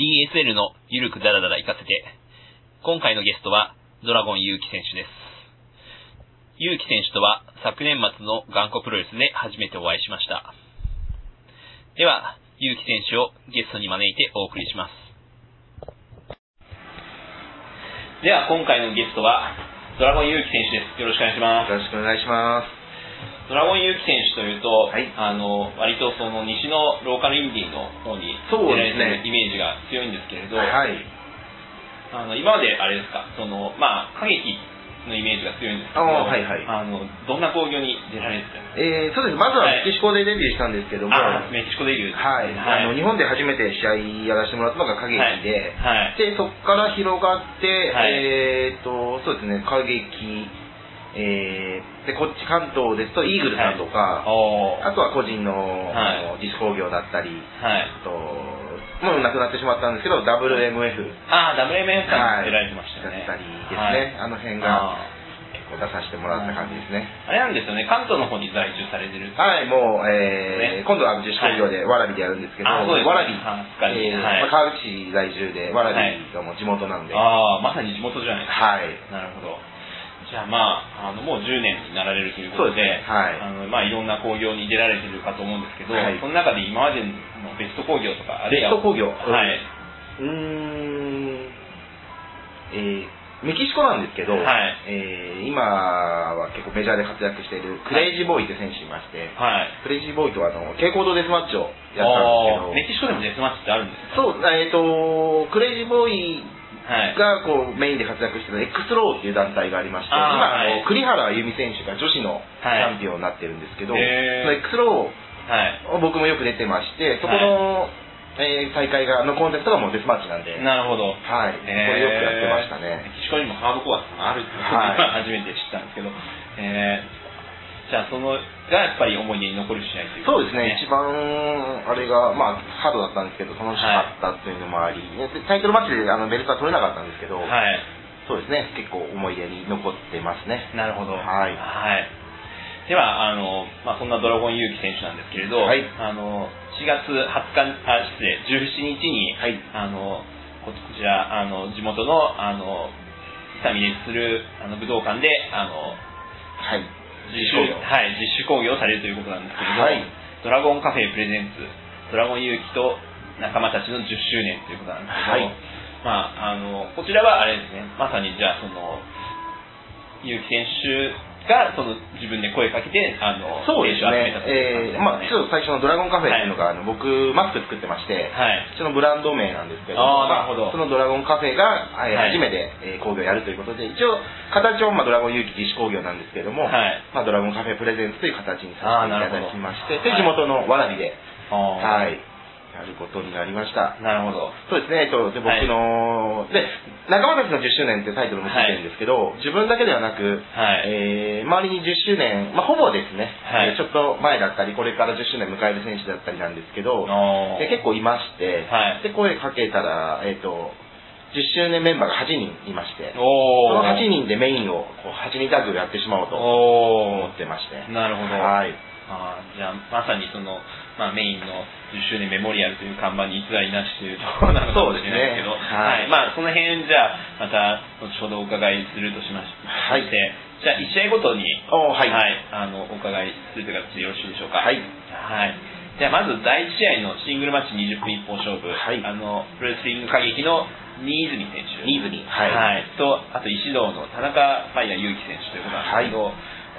DSL のゆるくダラダラ行かせて。今回のゲストは、ドラゴン勇気選手です。勇気選手とは昨年末の頑固プロレスで初めてお会いしました。では、勇気選手をゲストに招いてお送りします。では、今回のゲストは、ドラゴン勇気選手です。よろしくお願いします。よろしくお願いします。ドラゴン勇気選手というと、はい。あの割とその西のローカルインディーの方に出られてるイメージが強いんですけれど、はい。あの今まであれですか、そのまあ歌劇のイメージが強いんですけど、はいはい。あのどんな興行に出られてたんですえー、そうです。まずははい。メキシコでデビューしたんですけども、か、はあメキシコデビューです。い。あの日本で初めて試合やらせてもらったのが歌劇で、はい。で、そこから広がって、はい。えーと、そうですね、歌劇、えー、で、こっち関東ですと、イーグルさんとか、おー。あとは個人の,、はい。自主工業だったり、はい、あと、もうなくなってしまったんですけど、WMF ああ、WMF さん出られてましたよね。だったりですね、はい。あの辺があ結構出させてもらった感じですね。ー。あれなんですよね、関東の方に在住されてる。はい、もう、えーね。今度は自主工業で、わらびでやるんですけど、わらび、えーはい。まあ川口市在住で、わらびがもう地元なんで、はああ、まさに地元じゃないですか。い。なるほど。じゃあまあ、あのもう10年になられるということで、い。あのまあいろんな興行に出られてるかと思うんですけど、はい。その中で今までのベスト興行とか、あるいはベストはい。うーん、えーメキシコなんですけど、はい。えー今は結構メジャーで活躍しているクレイジーボーイって選手いまして、はい。クレイジーボーイとはあの蛍光灯デスマッチをやったんですけど、メキシコでもデスマッチってあるんですか？そう、えっ、と、クレイジーボーイはい。がこうメインで活躍してる X ローっていう団体がありまして、今、あはい。の栗原あゆみ選手が女子のチはい。ャンピオンになってるんですけど、その X ロはい。ーを僕もよく出てまして、そこの、えー大会がのコンテストがもうデスマッチなんで、はい、なるほど。これよくやってましたね。メキシコにもハードコアがあるってはい。は 初めて知ったんですけど、えー、じゃあそのがやっぱり思い出に残る試合というそうですね、一番あれが、まあ、ハードだったんですけど、楽しかったっていうのもあり、でタイトルマッチであのベルトは取れなかったんですけど、はい。そうですね、結構思い出に残ってますね。なるほど。はいはい。では、あの、まあ、そんなドラゴン勇気選手なんですけれど、はいあの、4月20日、あ、失礼、17日に、はいあの、ここちら、あの、地元の、あの、伊佐美でする、あの、武道館で、あの、はい。自主はい、自主興行をされるということなんですけれど、はい。ドラゴンカフェプレゼンツ、ドラゴン勇気と仲間たちの10周年ということなんですけど、はい。まあ、あの、こちらはあれですね、まさにじゃあ、その、勇気選手がその自分で声かけて、あの、そうですね。えーまあ、ちょっと最初のドラゴンカフェっていうのが、あの僕、マスク作ってまして、はい。そのブランド名なんですけど、あなるほど。そのドラゴンカフェが、えーはい。初めて、えー工業をやるということで、一応、形はまあドラゴン勇気自主工業なんですけども、はい。まあ、ドラゴンカフェプレゼンツという形にさせていただきまして、で、地元のわらびで、ははい、やることになりました。なるほど。そうですね、えっと、で僕の、で、仲間たちの10周年ってタイトルもついてるんですけど、自分だけではなく、はい。えー周りに10周年、まあ、ほぼですね、はい。えーちょっと前だったり、これから10周年迎える選手だったりなんですけど、で結構いまして、はい。で声かけたら、えっと10周年メンバーが8人いまして、その8人でメインをこう8人タッグやってしまおうと思ってまして、なるほど。はい、あーじゃあ、まさにその、まあ、メインの10周年メモリアルという看板に偽りなしというところなのかもしれないですけど、そうですね。はい。まあ、その辺、じゃあ、また、後ほどお伺いするとしましはい。て、じゃあ、1試合ごとに、おーはい。あの、お伺いするという形でよろしいでしょうか。はい。はい。じゃあ、まず、第1試合のシングルマッチ20分一本勝負、はい。あの、プロレスリング歌劇の新泉選手。新泉はい。はい。と、あと、石堂の田中ファイヤー祐希選手ということなんですけど、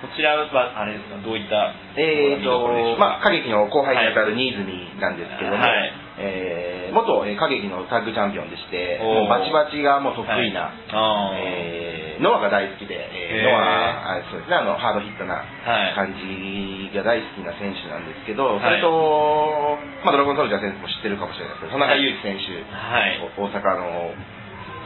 こちらは、あれですか、どういったえーと、まあ、歌劇の後輩にあたる新泉なんですけども、はい。えー元えー歌劇のタッグチャンピオンでして、もうバチバチがもう得意な、あー。えーノアが大好きで、えへー。ーノアあそうですね、あのハードヒットなはい。感じが大好きな選手なんですけど、はい。それと、まあ、ドラゴンソルジャー選手も知ってるかもしれないですけど、田中裕樹選手、はい。大阪の、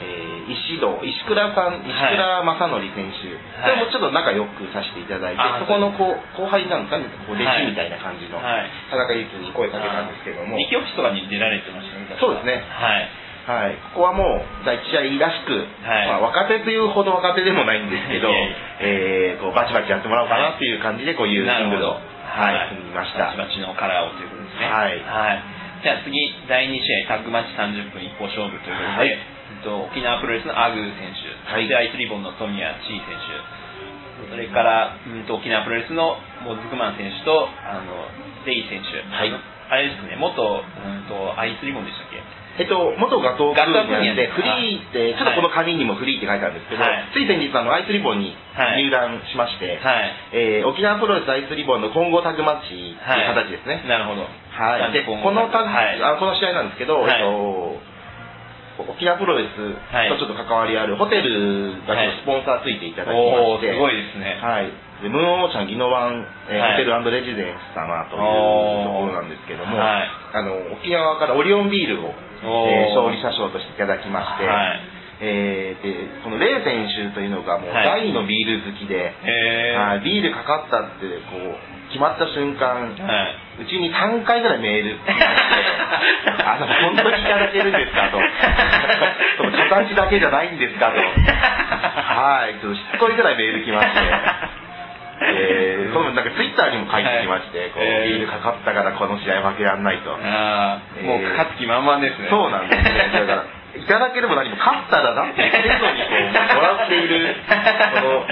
えー石戸、石倉さん、石倉正則選手、はい。それもちょっと仲良くさせていただいて、あそこのこう後輩なんですかね、こう弟はい子みたいな感じの、はい。田中裕樹に声かけたんですけども、とかに出られてましたね。そうですね。はい。はい、ここはもう第一試合らしく、はい。まあ、若手というほど若手でもないんですけど、えーこうバチバチやってもらおうかなっていう感じで、こういうシングルを、なるほどはい、組みました。バチバチのカラーをということですね。はい。はい。じゃあ次、第2試合、タッグマッチ30分一方勝負ということで、はい。えっと沖縄プロレスのアグー選手、はい。そしてアイスリボンの富谷千選手、それから、うん、と沖縄プロレスのモズクマン選手とあのレイ選手、はい。あれですね、元、うん、とアイスリボンでしたっけ？えっと、元ガトークガトークーニャンで、あフリーって、ちょっとこの紙にもフリーって書いてあるんですけど、はい。つい先日、あの、アイスリボンにはい。入団しまして、はい。えー沖縄プロレスアイスリボンの混合タッグマッチっていう形ですね。なるほど。はい。で、このタッグ、はい。あこの試合なんですけど、はい。えっと、沖縄プロレスとちょっと関わりあるホテルがスポンサーついていただきまして、すごいですね。はい。で、ムーンオーシャンギノワン、えーはいホテルレジデンス様というところなんですけども、はいあの、沖縄からオリオンビールを、えー勝利者賞としていただきまして、はい。えーで、このレイ選手というのがもうはい大のビール好きで。はいビールかかったって、こう、決まった瞬間、はい。うちに3回ぐらいメール あの、本当にいただけるんですか？と。その形だけじゃないんですか？と。はい、ちょっとしつこいぐらいメール来まして。えー、そのなんかツイッターにも書いてきまして、こう、えービールかかったからこの試合負けらんないと。あー、もう勝つ気満々ですね。そうなんですね。だから、いただければ何も勝ったらなって言ってるのに、こう、もらっている、この、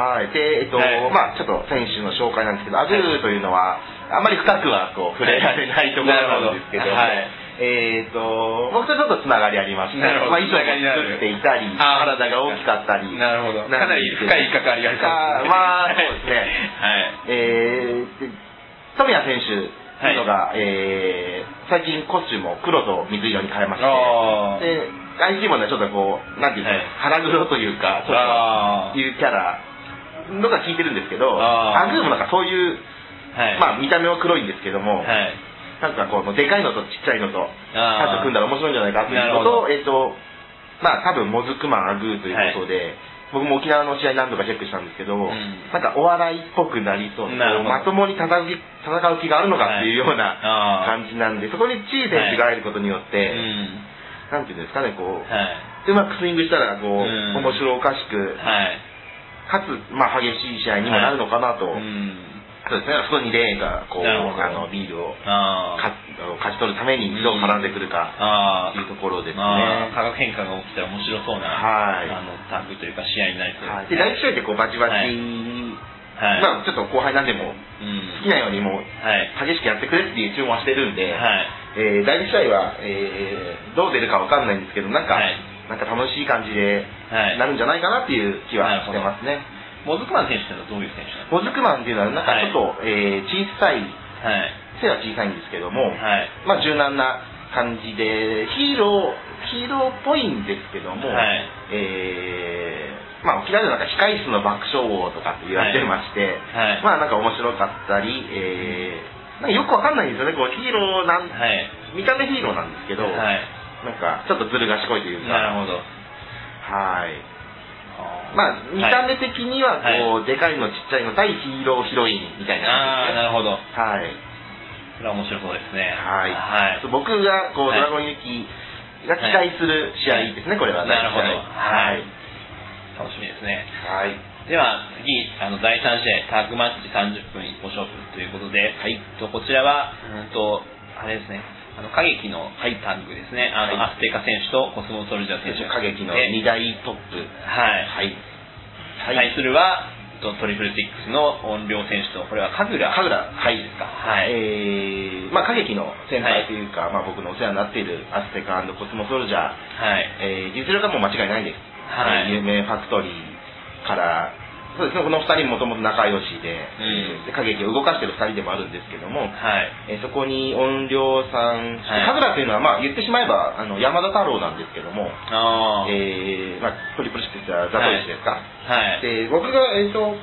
はい。で、えっと、はい。まあちょっと選手の紹介なんですけど、アグーというのは、あんまり深くはこう、触れられないところなんですけどはい。えっと、僕とちょっとつながりありまして、まあ衣装が作っていたり、体が大きかったり、なるほど。かなり深い関わりがあるまあそうですね。はい。えー、で富谷選手というのが、えー最近コスチュームを黒と水色に変えまして、で、IC もね、ちょっとこう、なんていうんですか、はい。腹黒というか、ちょっあというキャラのが効いてるんですけど、アグーもなんかそういう、ーはい。まあ見た目は黒いんですけども、はい。なんかこのでかいのとちっちゃいのと、あー。タッグ組んだら面白いんじゃないかっていうのと、えっ、と、まあ多分モズクマンアグーということで、僕も沖縄の試合何度かチェックしたんですけど、ん。なんかお笑いっぽくなりそう。まともに戦う気があるのかっていうような感じなんで、そこにチー選手が入ることによって、うん。なんていうんですかね、こう、はい。うまくスイングしたら、こう、うん。面白おかしく、はい。かつ、まあ激しい試合にもなるのかなと、うん。そうですね、そこにレーンが、こう、あの、ビールを勝ち取るためにどう絡んでくるかというところですね。まあ、化学変化が起きたら面白そうな、はいあの、タッグというか試合になりそうはい、でです第1試合ってこうバチバチ、はいはい。まあちょっと後輩なんでもうん。好きなようにも。激しくやってくれっていう注文はしてるんで、はい。えー第1試合は、えーどう出るかわかんないんですけど、なんか、はいなんか楽しい感じではい。なるんじゃないかなっていう気はしてますね。モズクマン選手ってのはどういう選手なんですモズクマンっていうのは、なんかちょっと、えー小さい、かはい。背は小さいんですけども、はい。まあ柔軟な感じで、ヒーロー、ヒーローっぽいんですけども、はいえーまあ沖縄ではなんか控室の爆笑王とかって言われてまして、はい。まあなんか面白かったり、えー、なんかよくわかんないんですよね、こうヒーローなん、はい。見た目ヒーローなんですけど、はい。なんかちょっとずる賢いというか、なるほど。はい。まあ見た目的にはこう、でかいのちっちゃいの対ヒーローヒロインみたいああー、ななるほど。感じですね。それは面白そうですね。はい。はい。僕がこう、はいドラゴンユキが期待する試合ですね、これは。なるほどはい。楽しみですね。はい。では次、あの第3試合、タッグマッチ30分一歩勝負ということで、はいとこちらは、うんと、あれですね、あの歌劇のタッグですね、あの、はいアステカ選手とコスモソルジャー選手歌劇ので2大トップ。はい。はい。対するは、とトリプルシックスの音量選手と、これは神楽。神楽はいですか？はい。えー、まあ歌劇の先輩というか、まあ僕のお世話になっているアステカコスモソルジャー、はい。えー、実力はもう間違いないです。はいえー有名ファクトリーから、そうですね、この2人もともと仲良しで、うん。で歌劇を動かしてる2人でもあるんですけども、はい。えーそこに音量さん、はい神楽というのは、まあ言ってしまえばあの山田太郎なんですけども、ああ、えーまあ、トリプルシックスはザトイシですか、はい。で僕が、えー、と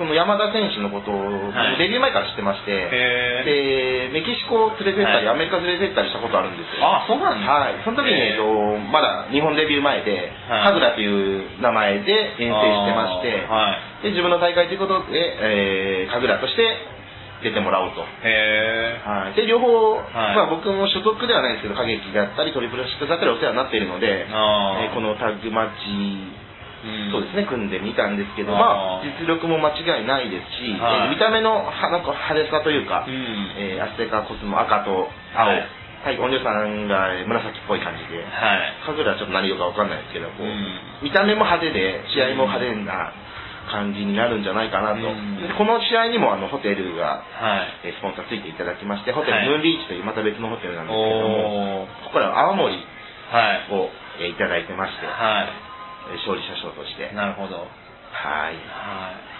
その山田選手のことを、はい。デビュー前から知ってまして、へでメキシコを連れてったり、はい。アメリカ連れてったりしたことあるんですよ。あ、そうなんですかはい、その時に、えっと、まだ日本デビュー前で、はい。神楽という名前で遠征してまして。で自分の大会ということで、えー、神楽として出てもらおうと。へえ。はい、で両方、はい。まあ、僕も所属ではないですけど、歌劇だったり、トリプルシックスだったりお世話になっているので、えーこのタッグマッチうんそうですね、組んでみたんですけど、まあ、実力も間違いないですし、はい。えー見た目のはなんか派手さというか、うん。えーアステカコスモ赤と青、ははいい、音量さんがえー紫っぽい感じで、はい。カグラはちょっと何色かわかんないですけど、こううん。見た目も派手で、試合も派手な感じになるんじゃないかなと。うん。でこの試合にもあのホテルが、はい。えースポンサーついていただきまして、ホテル、はい。ムーンリーチというまた別のホテルなんですけども。ここから青森はい。を、えーいただいてまして、はえー勝利者賞としてい。。なるほど。はい。はい。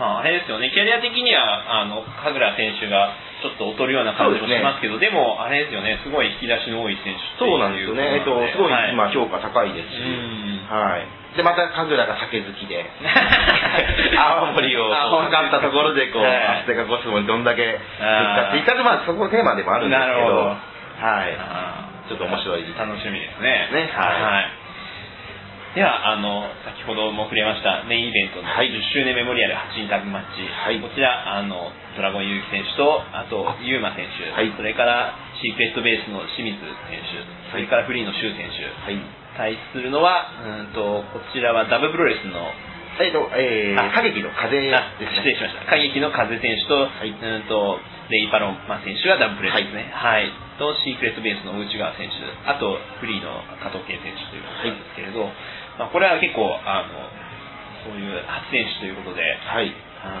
まあ、あれですよね、キャリア的には、あの、神楽選手がちょっと劣るような感じもしますけど、でも、あれですよね、すごい引き出しの多い選手そうなんですよね。えっと、すごいはい、今評価高いですし、うんはい。で、また、神楽が酒好きで、青森をあこう測ったところで、こう、はいアステカコスモにどんだけ復活いったと、まあ、そこテーマでもあるんですけど、なるほどはい。ちょっと面白い楽しみですね。ねはいい。では、あの、先ほども触れましたメインイベントのはい10周年メモリアル8人タッグマッチ。はいこちら、あの、ドラゴン結城選手と、あと、ユーマ選手、はいそれから、シークレットベースの清水選手、それからフリーのシュウ選手。はい。対するのは、うんと、こちらはダブプロレスの、えっと、えあー、歌劇の風。失礼しました。歌劇の風選手と、いうんと、レイ・パロンマ選手がダブプレスですね。はい。と、シークレットベースの内川選手、あと、フリーの加藤圭選手ということなんですけれど、まあ、これは結構、あの、そういう初選手ということで、はい。あの、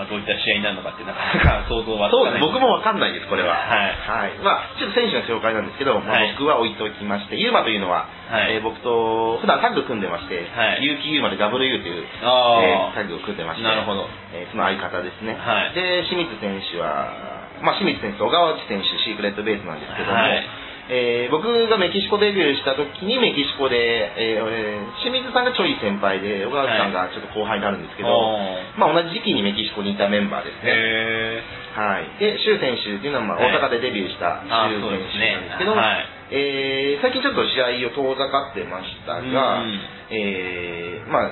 まあ、どういった試合になるのかってなかなか 想像はつ。かない。僕もわかんないです、これは。はいはい。まあ、ちょっと選手の紹介なんですけど、まあはい僕は置いときまして、ユーマというのは、はいえー僕と普段タッグ組んでまして、はい有機ユーマで WU という、あーえータッグを組んでまして、なるほどえーその相方ですね。はいで、清水選手は、まあ、清水選手と小川内選手、シークレットベースなんですけども、はいえー僕がメキシコデビューした時にメキシコで、えー俺清水さんがちょい先輩で、小川内さんがちょっと後輩になるんですけど、おー。まあ、同じ時期にメキシコにいたメンバーですね。へはい、で、周選手っていうのは、まあ、はい。大阪でデビューしたあ周選手なんですけど、はい。えー最近ちょっと試合を遠ざかってましたが、うん。えーまあ、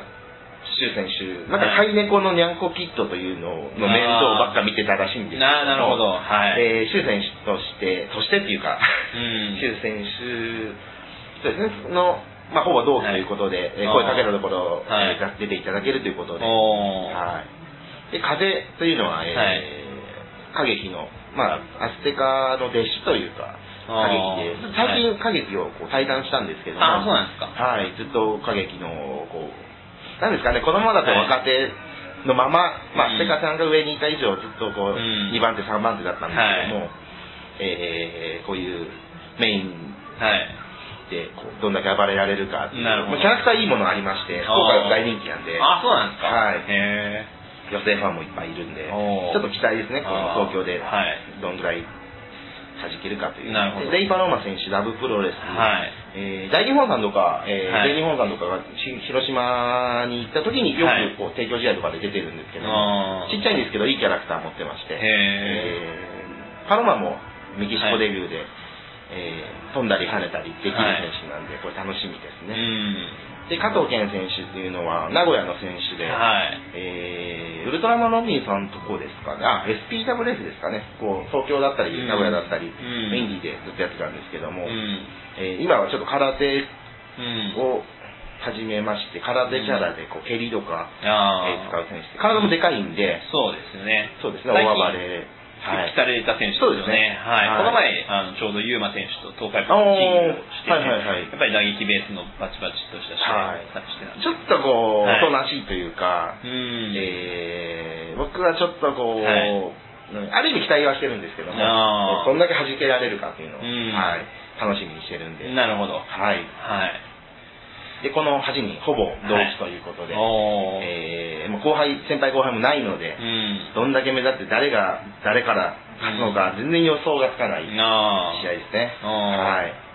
周選手、なんか飼い猫のニャンコキットというのの面倒ばっか見てたらしいんですけど。もななるほど。はい。えー周選手として、としてっていうか、うん。周選手そうですね、の、まあ、ほぼ同期ということで、えーあー声かけたところ、はい。えー出ていただけるということで、はい。で、風というのは、えーはい。歌劇の、まあ、アステカの弟子というか、あー。歌劇で、最近歌劇をこう対談したんですけども、あそうなんですか。はい、ずっと歌劇の、こう、なんですかね、このままだと若手のまま、まあ、うん。アステカさんが上にいた以上、ずっとこう、うん。2番手、3番手だったんですけども、えーこういうメインはい。でこうどんだけ暴れられるかっていうなるほど。まあキャラクターいいものありまして、福岡が大人気なんで、あ、そうなんですか。はい。へ女性ファンもいっぱいいるんで、ちょっと期待ですね、この東京ではい。どんぐらい弾けるかという。なるほど。でレイ・パローマ選手、ラブプロレス、はい。えー大日本さんとか、えーはい。全日本さんとかがし広島に行った時によはい。くこう提供試合とかで出てるんですけど、ちっちゃいんですけど、いいキャラクター持ってまして、へえーパロマもメキシコデビューで、えー飛んだり跳ねたりできる選手なんで、これ楽しみですうね。ん。で、加藤健選手っていうのは、名古屋の選手で、はい。えーウルトラマンロビンさんとこですかね、あ、SPWS ですかね、こう東京だったり、うん。名古屋だったり、うん。メインディーでずっとやってたんですけども、うん。えー今はちょっと空手うん。を始めまして、空手キャラでこう蹴りとか、あえー使う選手、体もでかいんで、そうですよね。そうですね、大暴れ。はい復帰された選手ですよねね。はい。はいこの前、あの、ちょうどユーマ選手と東海プロチームをしてて、はいはいはいやっぱり打撃ベースのバチバチとした試合をさしてたちょっとこう、はいおとなしいというか、うん。えー僕はちょっとこう、ある意味期待はしてるんですけども、どんだけ弾けられるかっていうのを、うんはい、楽しみにしてるんで、なるほど。はい。はい。で、この8人、ほぼ同期ということで、おー。えーもう後輩、先輩後輩もないので、うん。どんだけ目立って誰が、誰から勝つのか、全然予想がつかない試。合ですね。はい。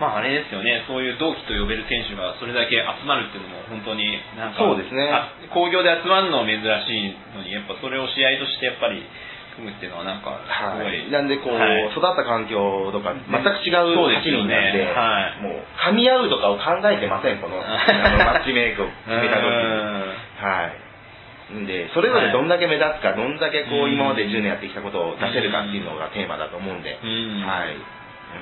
まああれですよね、そういう同期と呼べる選手がそれだけ集まるっていうのも本当になんか、そうですねあ工業で集まるのは珍しいのに、やっぱそれを試合としてやっぱり組むっていうのはなんかすごい。はい、なんでこう、はい育った環境とか全く違う8そうですよ人なんで、ねはいもう噛み合うとかを考えてません、このマッチメイクを決めた時に。はい。んで、それぞれどんだけ目立つか、どんだけこう、うん今まで10年やってきたことを出せるかっていうのがテーマだと思うんで、うんはい。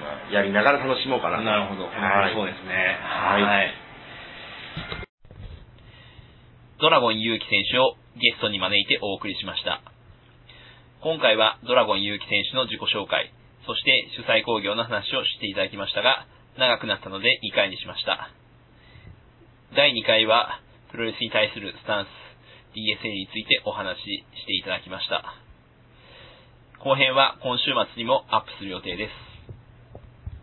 まあやりながら楽しもうかなと。なるほど、はい。そうですね。はいはい。ドラゴン勇気選手をゲストに招いてお送りしました。今回はドラゴン勇気選手の自己紹介、そして主催工業の話をしていただきましたが、長くなったので2回にしました。第2回は、プロレスに対するスタンス、DSA についてお話ししていただきました。後編は今週末にもアップする予定です。